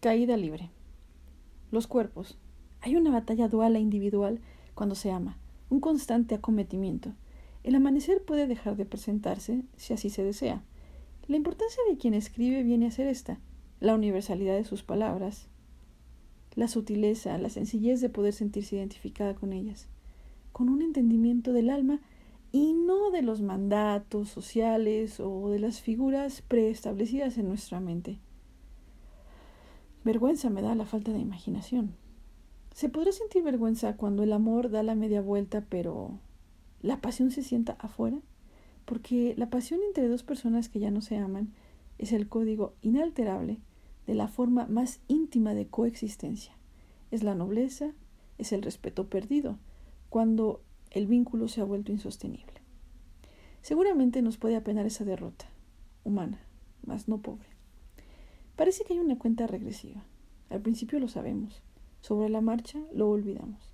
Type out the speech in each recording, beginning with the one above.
Caída libre. Los cuerpos. Hay una batalla dual e individual cuando se ama, un constante acometimiento. El amanecer puede dejar de presentarse si así se desea. La importancia de quien escribe viene a ser esta, la universalidad de sus palabras, la sutileza, la sencillez de poder sentirse identificada con ellas, con un entendimiento del alma y no de los mandatos sociales o de las figuras preestablecidas en nuestra mente. Vergüenza me da la falta de imaginación. Se podrá sentir vergüenza cuando el amor da la media vuelta, pero la pasión se sienta afuera, porque la pasión entre dos personas que ya no se aman es el código inalterable de la forma más íntima de coexistencia. Es la nobleza, es el respeto perdido, cuando el vínculo se ha vuelto insostenible. Seguramente nos puede apenar esa derrota, humana, mas no pobre. Parece que hay una cuenta regresiva. Al principio lo sabemos. Sobre la marcha lo olvidamos.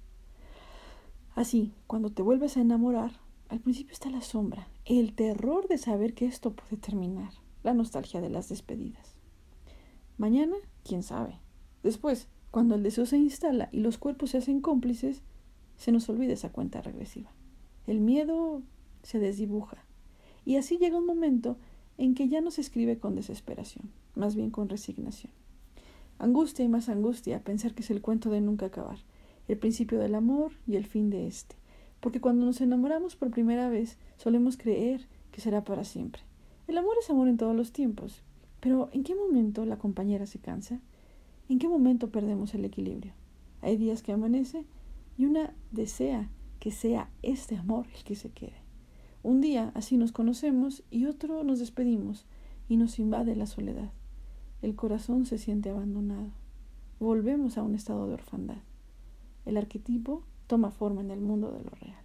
Así, cuando te vuelves a enamorar, al principio está la sombra, el terror de saber que esto puede terminar, la nostalgia de las despedidas. Mañana, quién sabe. Después, cuando el deseo se instala y los cuerpos se hacen cómplices, se nos olvida esa cuenta regresiva. El miedo se desdibuja. Y así llega un momento en que ya no se escribe con desesperación, más bien con resignación. Angustia y más angustia pensar que es el cuento de nunca acabar, el principio del amor y el fin de éste, porque cuando nos enamoramos por primera vez solemos creer que será para siempre. El amor es amor en todos los tiempos, pero ¿en qué momento la compañera se cansa? ¿En qué momento perdemos el equilibrio? Hay días que amanece y una desea que sea este amor el que se quede. Un día así nos conocemos y otro nos despedimos y nos invade la soledad. El corazón se siente abandonado. Volvemos a un estado de orfandad. El arquetipo toma forma en el mundo de lo real.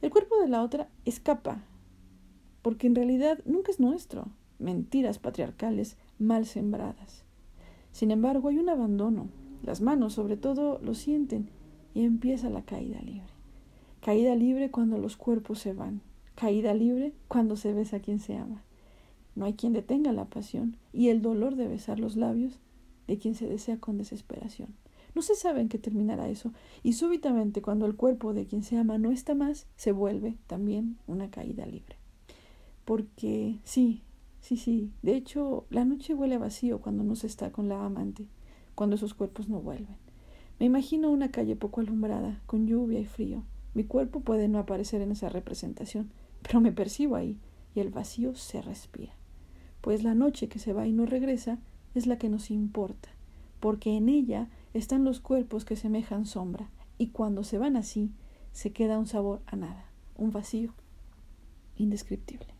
El cuerpo de la otra escapa, porque en realidad nunca es nuestro. Mentiras patriarcales mal sembradas. Sin embargo, hay un abandono. Las manos, sobre todo, lo sienten y empieza la caída libre. Caída libre cuando los cuerpos se van. Caída libre cuando se besa a quien se ama. No hay quien detenga la pasión y el dolor de besar los labios de quien se desea con desesperación. No se sabe en qué terminará eso, y súbitamente cuando el cuerpo de quien se ama no está más, se vuelve también una caída libre. Porque sí, sí, sí, de hecho la noche huele vacío cuando no se está con la amante, cuando esos cuerpos no vuelven. Me imagino una calle poco alumbrada, con lluvia y frío, mi cuerpo puede no aparecer en esa representación, pero me percibo ahí y el vacío se respira. Pues la noche que se va y no regresa es la que nos importa, porque en ella están los cuerpos que semejan sombra, y cuando se van así, se queda un sabor a nada, un vacío indescriptible.